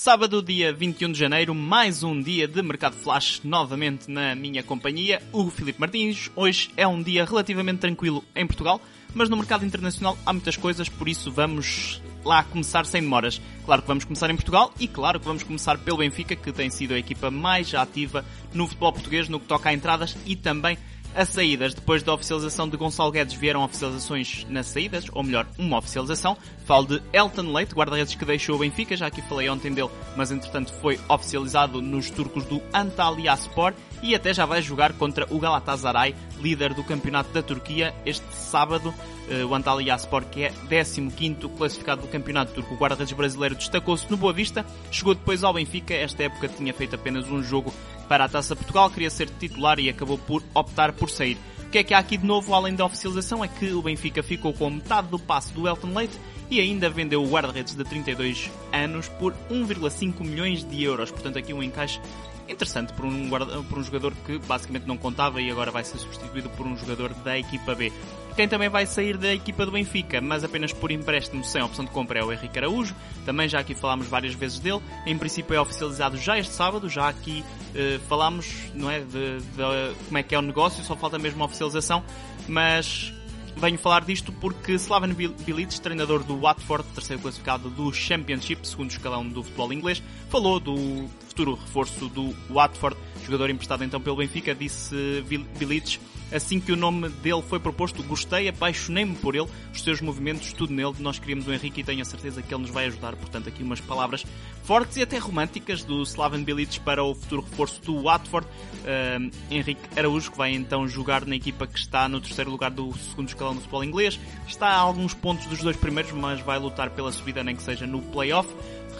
Sábado, dia 21 de janeiro, mais um dia de Mercado Flash, novamente na minha companhia, o Filipe Martins. Hoje é um dia relativamente tranquilo em Portugal, mas no mercado internacional há muitas coisas, por isso vamos lá começar sem demoras. Claro que vamos começar em Portugal e claro que vamos começar pelo Benfica, que tem sido a equipa mais ativa no futebol português no que toca a entradas e também as saídas. Depois da oficialização de Gonçalo Guedes vieram oficializações nas saídas, ou melhor, uma oficialização. Falo de Elton Leite, guarda-redes que deixou o Benfica, já aqui falei ontem dele, mas entretanto foi oficializado nos turcos do Antalyaspor e até já vai jogar contra o Galatasaray, líder do campeonato da Turquia, este sábado. Eh, o Antalyaspor, que é 15º classificado do campeonato turco. O guarda-redes brasileiro destacou-se no Boa Vista, chegou depois ao Benfica, esta época tinha feito apenas um jogo para a Taça Portugal, queria ser titular e acabou por optar por sair. O que é que há aqui de novo, além da oficialização, é que o Benfica ficou com metade do passe do Elton Leite e ainda vendeu o guarda-redes de 32 anos por 1,5 milhões de euros. Portanto, aqui um encaixe interessante por um, guarda, por um jogador que basicamente não contava e agora vai ser substituído por um jogador da equipa B. Quem também vai sair da equipa do Benfica, mas apenas por empréstimo sem opção de compra, é o Henrique Araújo. Também já aqui falámos várias vezes dele. Em princípio é oficializado já este sábado. Já aqui uh, falámos, não é, de, de, como é que é o negócio. Só falta mesmo a oficialização. Mas venho falar disto porque Slaven Bilic, treinador do Watford, terceiro classificado do Championship, segundo escalão do futebol inglês, falou do futuro reforço do Watford, jogador emprestado então pelo Benfica, disse Bilic Assim que o nome dele foi proposto, gostei, apaixonei-me por ele, os seus movimentos, tudo nele. Nós queríamos o Henrique e tenho a certeza que ele nos vai ajudar. Portanto, aqui umas palavras fortes e até românticas do Slaven Bilic para o futuro reforço do Watford. Uh, Henrique Araújo, que vai então jogar na equipa que está no terceiro lugar do segundo escalão do futebol inglês. Está a alguns pontos dos dois primeiros, mas vai lutar pela subida, nem que seja no playoff.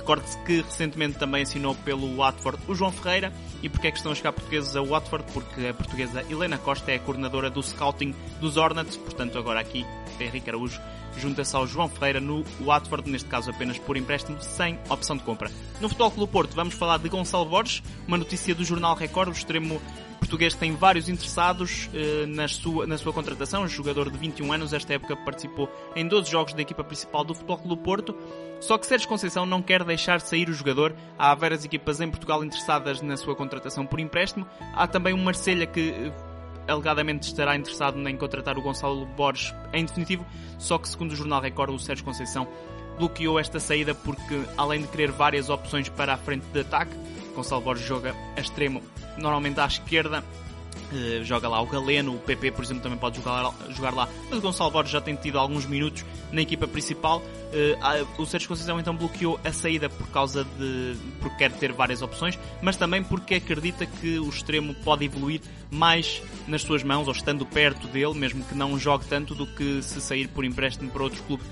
Recorde-se que recentemente também assinou pelo Watford o João Ferreira. E porque é que estão a chegar portugueses a Watford? Porque a portuguesa Helena Costa é a coordenadora do scouting dos Hornets. Portanto, agora aqui, Henrique Araújo junta-se ao João Ferreira no Watford, neste caso apenas por empréstimo, sem opção de compra. No Futebol Clube Porto vamos falar de Gonçalo Borges, uma notícia do jornal Record, o extremo português tem vários interessados eh, na, sua, na sua contratação. Um jogador de 21 anos, esta época participou em 12 jogos da equipa principal do Futebol Clube Porto. Só que Sérgio Conceição não quer deixar sair o jogador. Há várias equipas em Portugal interessadas na sua contratação por empréstimo. Há também o Marselha que eh, alegadamente estará interessado em contratar o Gonçalo Borges em definitivo, só que segundo o jornal Record, o Sérgio Conceição bloqueou esta saída porque, além de querer várias opções para a frente de ataque, Gonçalo Borges joga a extremo, normalmente à esquerda, Uh, joga lá o Galeno, o PP, por exemplo, também pode jogar, jogar lá, mas o Gonçalo Borges já tem tido alguns minutos na equipa principal. Uh, o Sérgio Conceição então bloqueou a saída por causa de. porque quer ter várias opções, mas também porque acredita que o extremo pode evoluir mais nas suas mãos, ou estando perto dele, mesmo que não jogue tanto, do que se sair por empréstimo para outro clube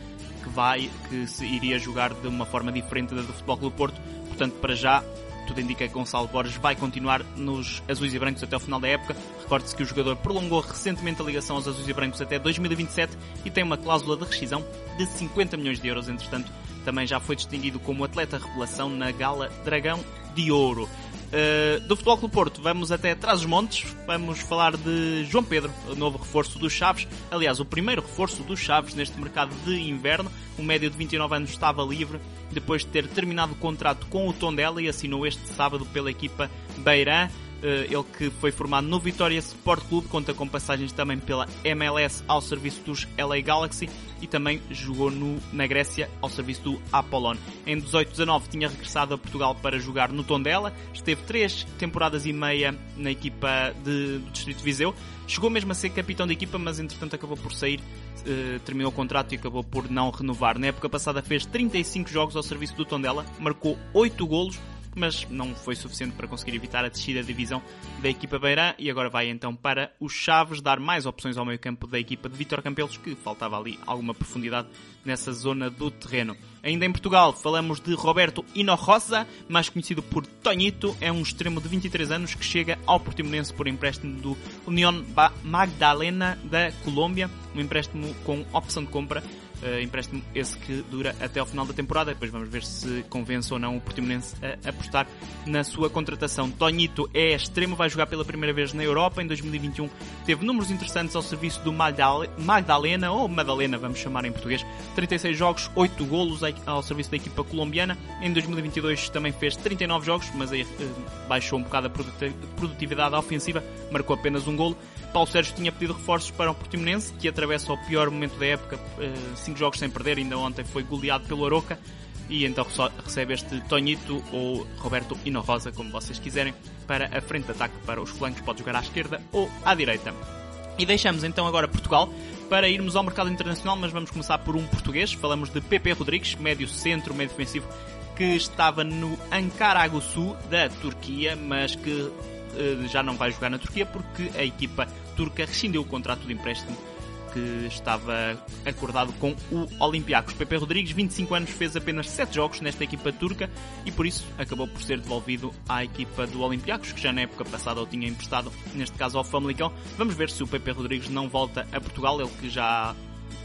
que vai, que se iria jogar de uma forma diferente da do Futebol Clube Porto. Portanto, para já, tudo indica que Gonçalo Borges vai continuar nos azuis e brancos até o final da época. Recorde-se que o jogador prolongou recentemente a ligação aos azuis e brancos até 2027 e tem uma cláusula de rescisão de 50 milhões de euros. Entretanto, também já foi distinguido como atleta revelação na Gala Dragão de Ouro. Uh, do Futebol Clube Porto, vamos até atrás dos montes, vamos falar de João Pedro, o novo reforço dos Chaves. Aliás, o primeiro reforço dos Chaves neste mercado de inverno. O médio de 29 anos estava livre depois de ter terminado o contrato com o Tondela e assinou este sábado pela equipa Beirã. Eh, ele que foi formado no Vitória Sport Clube, conta com passagens também pela MLS ao serviço dos LA Galaxy e também jogou no, na Grécia ao serviço do Apollon. Em 18-19 tinha regressado a Portugal para jogar no Tondela, esteve três temporadas e meia na equipa de, do Distrito Viseu, chegou mesmo a ser capitão da equipa, mas entretanto acabou por sair, eh, terminou o contrato e acabou por não renovar. Na época passada fez 35 jogos ao serviço do Tondela, marcou 8 golos, mas não foi suficiente para conseguir evitar a descida da divisão da equipa Beirã. E agora vai então para os Chaves dar mais opções ao meio campo da equipa de Vítor Campelos, que faltava ali alguma profundidade nessa zona do terreno. Ainda em Portugal, falamos de Roberto Hinojosa, mais conhecido por Tonito, é um extremo de 23 anos que chega ao Portimonense por empréstimo do União Magdalena da Colômbia, um empréstimo com opção de compra Uh, empréstimo esse que dura até ao final da temporada. Depois vamos ver se convence ou não o Portimonense a apostar na sua contratação. Tonito é extremo, vai jogar pela primeira vez na Europa. Em 2021 teve números interessantes ao serviço do Magdalena, ou Madalena, vamos chamar em português. 36 jogos, 8 golos ao serviço da equipa colombiana. Em 2022 também fez 39 jogos, mas aí uh, baixou um bocado a produtividade ofensiva, marcou apenas um golo. Paulo Sérgio tinha pedido reforços para o Portimonense, que atravessa o pior momento da época, 5 uh, jogos sem perder, ainda ontem foi goleado pelo Aroca, e então recebe este Tonito ou Roberto Hinojosa, como vocês quiserem, para a frente de ataque para os flancos, pode jogar à esquerda ou à direita. E deixamos então agora Portugal para irmos ao mercado internacional, mas vamos começar por um português, falamos de Pepe Rodrigues, médio centro, médio defensivo, que estava no Ankaragusu da Turquia, mas que eh, já não vai jogar na Turquia porque a equipa turca rescindiu o contrato de empréstimo que estava acordado com o Olympiacos. Pepe Rodrigues, 25 anos, fez apenas 7 jogos nesta equipa turca e por isso acabou por ser devolvido à equipa do Olympiacos, que já na época passada o tinha emprestado, neste caso ao Famalicão. Vamos ver se o Pepe Rodrigues não volta a Portugal, ele que já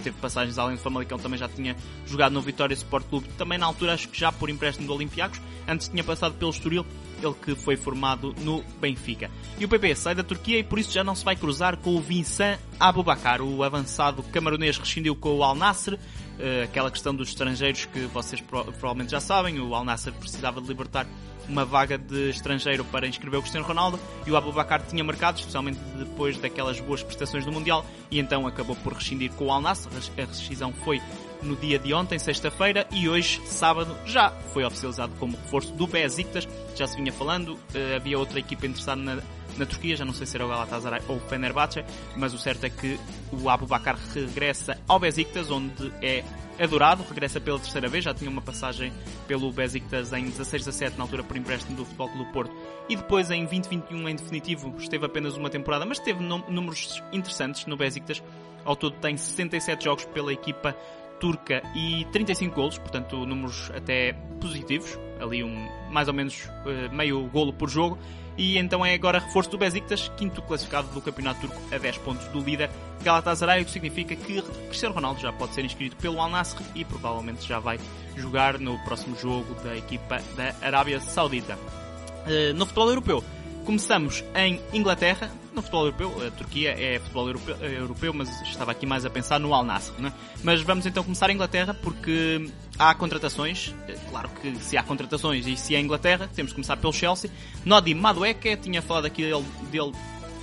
teve passagens além do Famalicão, também já tinha jogado no Vitória Sport Clube, também na altura acho que já por empréstimo do Olympiacos, antes tinha passado pelo Estoril ele que foi formado no Benfica. E o PP sai da Turquia e por isso já não se vai cruzar com o Vincent Aboubakar. O avançado camaronês rescindiu com o Al Nassr, eh, aquela questão dos estrangeiros que vocês provavelmente já sabem. O Al Nassr precisava de libertar uma vaga de estrangeiro para inscrever o Cristiano Ronaldo e o Aboubakar tinha marcado, especialmente depois daquelas boas prestações do Mundial, e então acabou por rescindir com o Al Nassr. A rescisão foi no dia de ontem, sexta-feira, e hoje, sábado, já foi oficializado como reforço do Besiktas. Já se vinha falando, uh, havia outra equipa interessada na, na Turquia, já não sei se era o Galatasaray ou o Fenerbahçe, mas o certo é que o Abu Bakar regressa ao Besiktas, onde é adorado, regressa pela terceira vez, já tinha uma passagem pelo Besiktas em 16-17, na altura por empréstimo do Futebol Clube Porto, e depois em 2021 em definitivo esteve apenas uma temporada, mas teve números interessantes no Besiktas, ao todo tem 67 jogos pela equipa turca e 35 golos, portanto números até positivos, ali um mais ou menos uh, meio golo por jogo. E então é agora reforço do Besiktas, quinto classificado do campeonato turco a 10 pontos do líder Galatasaray, o que significa que Cristiano Ronaldo já pode ser inscrito pelo Al Nassr e provavelmente já vai jogar no próximo jogo da equipa da Arábia Saudita. Uh, no futebol europeu, começamos em Inglaterra, no futebol europeu, a Turquia é futebol europeu, é europeu mas estava aqui mais a pensar no Al Nassr, né? Mas vamos então começar em Inglaterra porque há contratações, é claro que se há contratações e se é Inglaterra, temos que começar pelo Chelsea. Nodi Madueke, tinha falado aqui dele, dele,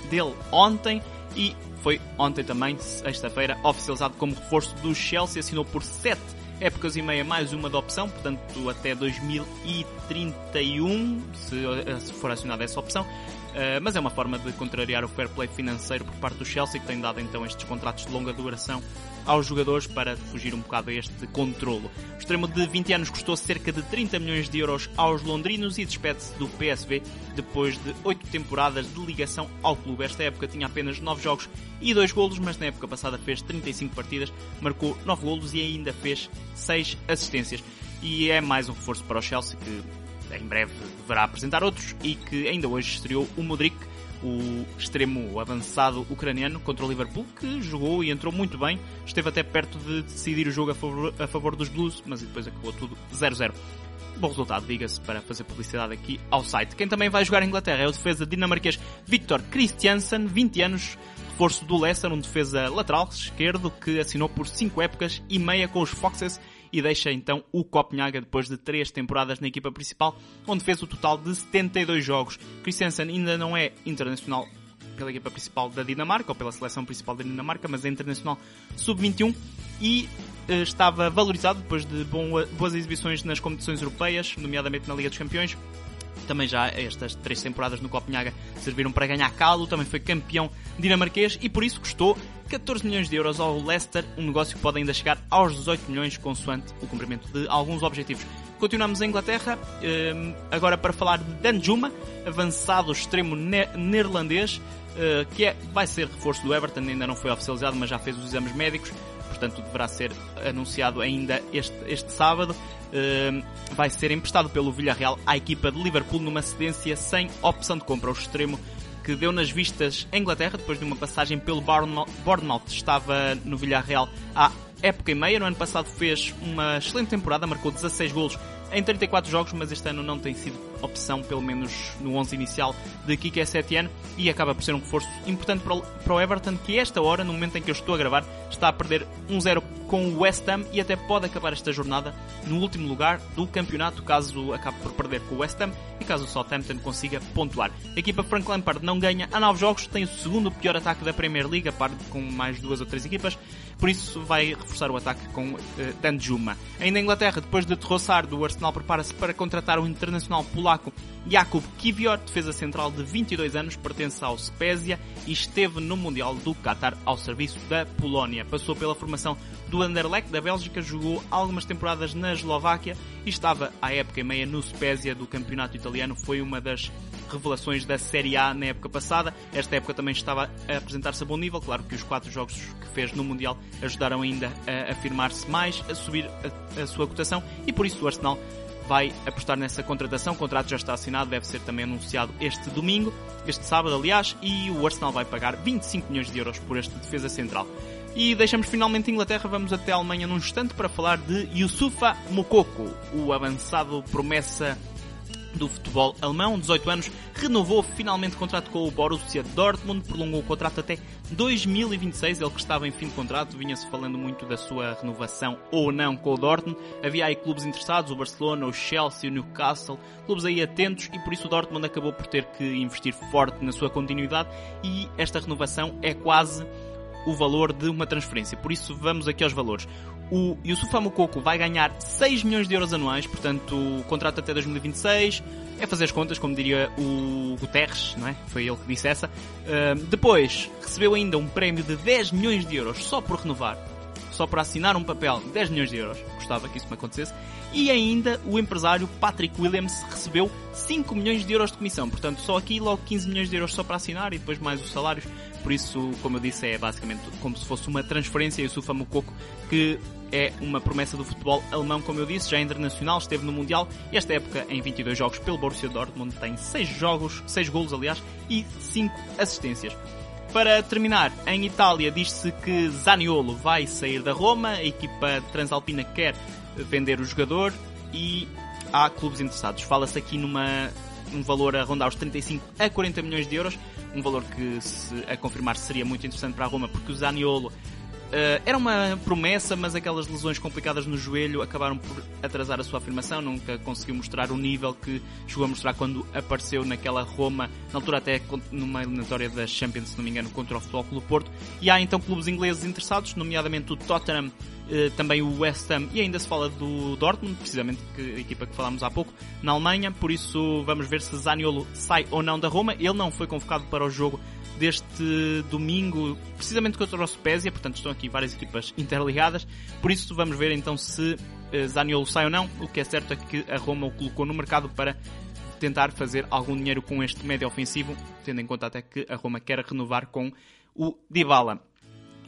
dele ontem e foi ontem também, sexta-feira, oficializado como reforço do Chelsea, assinou por 7 épocas e meia mais uma de opção, portanto até 2031, se, se for acionada essa opção. Uh, mas é uma forma de contrariar o fair play financeiro por parte do Chelsea, que tem dado então estes contratos de longa duração aos jogadores para fugir um bocado a este controlo. O extremo de 20 anos custou cerca de 30 milhões de euros aos londrinos e despede-se do PSV depois de 8 temporadas de ligação ao clube. Esta época tinha apenas 9 jogos e 2 golos, mas na época passada fez 35 partidas, marcou 9 golos e ainda fez 6 assistências. E é mais um reforço para o Chelsea que em breve deverá apresentar outros e que ainda hoje estreou o Modric, o extremo avançado ucraniano contra o Liverpool, que jogou e entrou muito bem, esteve até perto de decidir o jogo a favor, a favor dos Blues, mas depois acabou tudo 0-0. Bom resultado, diga-se, para fazer publicidade aqui ao site. Quem também vai jogar em Inglaterra é o defesa dinamarquês Victor Christiansen, 20 anos, reforço do Leicester, um defesa lateral esquerdo que assinou por 5 épocas e meia com os Foxes e deixa então o Copenhaga depois de três temporadas na equipa principal, onde fez o total de 72 jogos. Christensen ainda não é internacional pela equipa principal da Dinamarca, ou pela seleção principal da Dinamarca, mas é internacional sub-21 e uh, estava valorizado depois de boas exibições nas competições europeias, nomeadamente na Liga dos Campeões. Também já estas três temporadas no Copenhaga serviram para ganhar calo, também foi campeão dinamarquês e por isso custou 14 milhões de euros ao Leicester, um negócio que pode ainda chegar aos 18 milhões consoante o cumprimento de alguns objetivos. Continuamos em Inglaterra, uh, agora para falar de Danjuma, avançado extremo ne neerlandês, uh, que é, vai ser reforço do Everton, ainda não foi oficializado, mas já fez os exames médicos, portanto deverá ser anunciado ainda este, este sábado. Uh, vai ser emprestado pelo Villarreal à equipa de Liverpool numa cedência sem opção de compra. O extremo que deu nas vistas em Inglaterra depois de uma passagem pelo Bournemouth, estava no Villarreal há época e meia. No ano passado fez uma excelente temporada, marcou 16 golos em 34 jogos, mas este ano não tem sido opção, pelo menos no 11 inicial, de Kike Setien e acaba por ser um reforço importante para o Everton, que esta hora, no momento em que eu estou a gravar, está a perder 1-0 com o West Ham e até pode acabar esta jornada no último lugar do campeonato, caso acabe por perder com o West Ham e caso o Southampton consiga pontuar. A equipa Frank Lampard não ganha há 9 jogos, tem o segundo pior ataque da Premier League, a par com mais duas ou três equipas, por isso vai reforçar o ataque com uh, Danjuma. Ainda em Inglaterra, depois de terroçar do Arsenal, prepara-se para contratar o internacional polaco Jakub Kivior, defesa central de 22 anos, pertence ao Spezia e esteve no Mundial do Qatar ao serviço da Polónia. Passou pela formação do Anderlecht da Bélgica, jogou algumas temporadas na Eslováquia e estava à época e meia no Spezia do campeonato italiano. Foi uma das revelações da Série A na época passada. Esta época também estava a apresentar-se a bom nível. Claro que os quatro jogos que fez no Mundial ajudaram ainda a afirmar-se mais, a subir a, a sua cotação e por isso o Arsenal vai apostar nessa contratação. O contrato já está assinado, deve ser também anunciado este domingo, este sábado, aliás, e o Arsenal vai pagar 25 milhões de euros por este defesa central. E deixamos finalmente Inglaterra, vamos até a Alemanha num instante para falar de Yusufa Mokoko, o avançado promessa do futebol alemão, 18 anos, renovou finalmente o contrato com o Borussia Dortmund, prolongou o contrato até 2026, ele que estava em fim de contrato, vinha-se falando muito da sua renovação ou não com o Dortmund, havia aí clubes interessados, o Barcelona, o Chelsea, o Newcastle, clubes aí atentos e por isso o Dortmund acabou por ter que investir forte na sua continuidade e esta renovação é quase o valor de uma transferência. Por isso vamos aqui aos valores. O Yusufa Mukoko vai ganhar 6 milhões de euros anuais, portanto, contrato até 2026. É fazer as contas, como diria o Guterres, não é? Foi ele que disse essa. Uh, depois, recebeu ainda um prémio de 10 milhões de euros só por renovar. Só por assinar um papel de 10 milhões de euros. Gostava que isso me acontecesse. E ainda o empresário Patrick Williams recebeu 5 milhões de euros de comissão. Portanto, só aqui logo 15 milhões de euros só para assinar e depois mais os salários. Por isso, como eu disse, é basicamente como se fosse uma transferência. E o Sufa Mukoko, que é uma promessa do futebol alemão, como eu disse, já é internacional, esteve no Mundial e esta época em 22 jogos pelo Borussia Dortmund tem 6 jogos, 6 golos aliás, e 5 assistências. Para terminar, em Itália diz-se que Zaniolo vai sair da Roma, a equipa transalpina quer vender o jogador e há clubes interessados. Fala-se aqui numa um valor a rondar os 35 a 40 milhões de euros, um valor que se a confirmar seria muito interessante para a Roma porque o Zaniolo Uh, era uma promessa, mas aquelas lesões complicadas no joelho acabaram por atrasar a sua afirmação. Nunca conseguiu mostrar o nível que chegou a mostrar quando apareceu naquela Roma, na altura até numa eliminatória da Champions, se não me engano, contra o Futebol Clube Porto. E há então clubes ingleses interessados, nomeadamente o Tottenham, uh, também o West Ham e ainda se fala do Dortmund, precisamente que, a equipa que falámos há pouco, na Alemanha. Por isso vamos ver se Zaniolo sai ou não da Roma. Ele não foi convocado para o jogo deste domingo, precisamente contra o Spezia, portanto estão aqui várias equipas interligadas, por isso vamos ver então se uh, Zaniolo sai ou não, o que é certo é que a Roma o colocou no mercado para tentar fazer algum dinheiro com este médio ofensivo, tendo em conta até que a Roma quer renovar com o Dybala.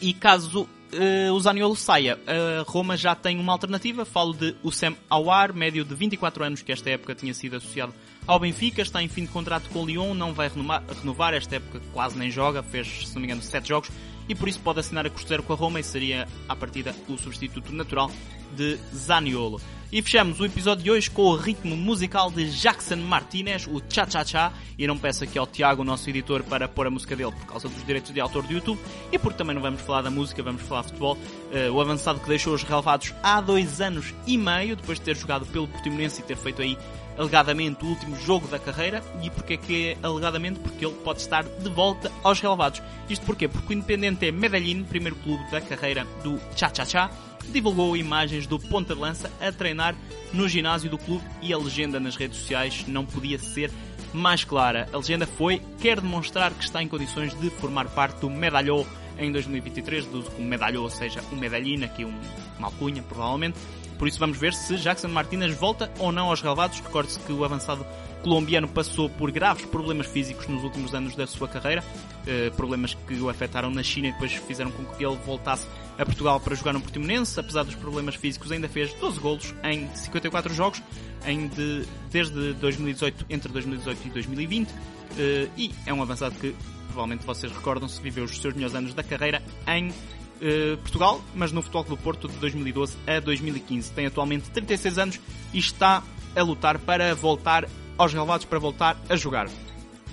E caso uh, o Zaniolo saia, a Roma já tem uma alternativa, falo de Sam Awar, médio de 24 anos, que esta época tinha sido associado ao Benfica, está em fim de contrato com o Lyon, não vai renovar, esta época quase nem joga, fez, se não me engano, 7 jogos, e por isso pode assinar a custo com a Roma e seria, à partida, o substituto natural de Zaniolo. E fechamos o episódio de hoje com o ritmo musical de Jackson Martinez, o Cha Cha Cha, e não peço aqui ao Tiago, nosso editor, para pôr a música dele por causa dos direitos de autor do YouTube, e porque também não vamos falar da música, vamos falar de futebol. Uh, o avançado que deixou os relevados há dois anos e meio, depois de ter jogado pelo Portimonense e ter feito aí alegadamente o último jogo da carreira. E porque é que é alegadamente? Porque ele pode estar de volta aos relevados. Isto porquê? Porque o Independente é Medellín, primeiro clube da carreira do Cha-Cha-Cha, divulgou imagens do ponta de lança a treinar no ginásio do clube e a legenda nas redes sociais não podia ser mais clara. A legenda foi: quer demonstrar que está em condições de formar parte do Medalhou em 2023, deduzo como medalhou, ou seja, um medalhina, aqui um, uma alcunha, provavelmente por isso vamos ver se Jackson Martinez volta ou não aos relevados. Recorde-se que o avançado colombiano passou por graves problemas físicos nos últimos anos da sua carreira, eh, problemas que o afetaram na China e depois fizeram com que ele voltasse a Portugal para jogar no Portimonense. Apesar dos problemas físicos, ainda fez 12 golos em 54 jogos em de, desde 2018, entre 2018 e 2020, eh, e é um avançado que provavelmente vocês recordam-se, viveu os seus melhores anos da carreira em eh, Portugal, mas no Futebol do Porto de 2012 a 2015. Tem atualmente 36 anos e está a lutar para voltar aos relevados, para voltar a jogar.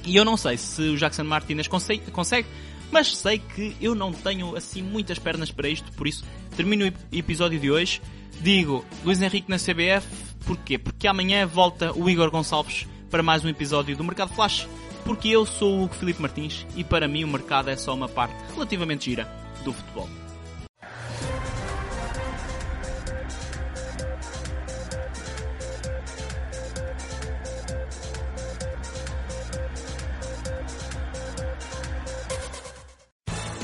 E eu não sei se o Jackson Martinez consegue, consegue, mas sei que eu não tenho assim muitas pernas para isto, por isso termino o episódio de hoje. Digo Luís Henrique na CBF, porquê? Porque amanhã volta o Igor Gonçalves para mais um episódio do Mercado Flash, porque eu sou o Hugo Filipe Martins e para mim o mercado é só uma parte relativamente gira do futebol.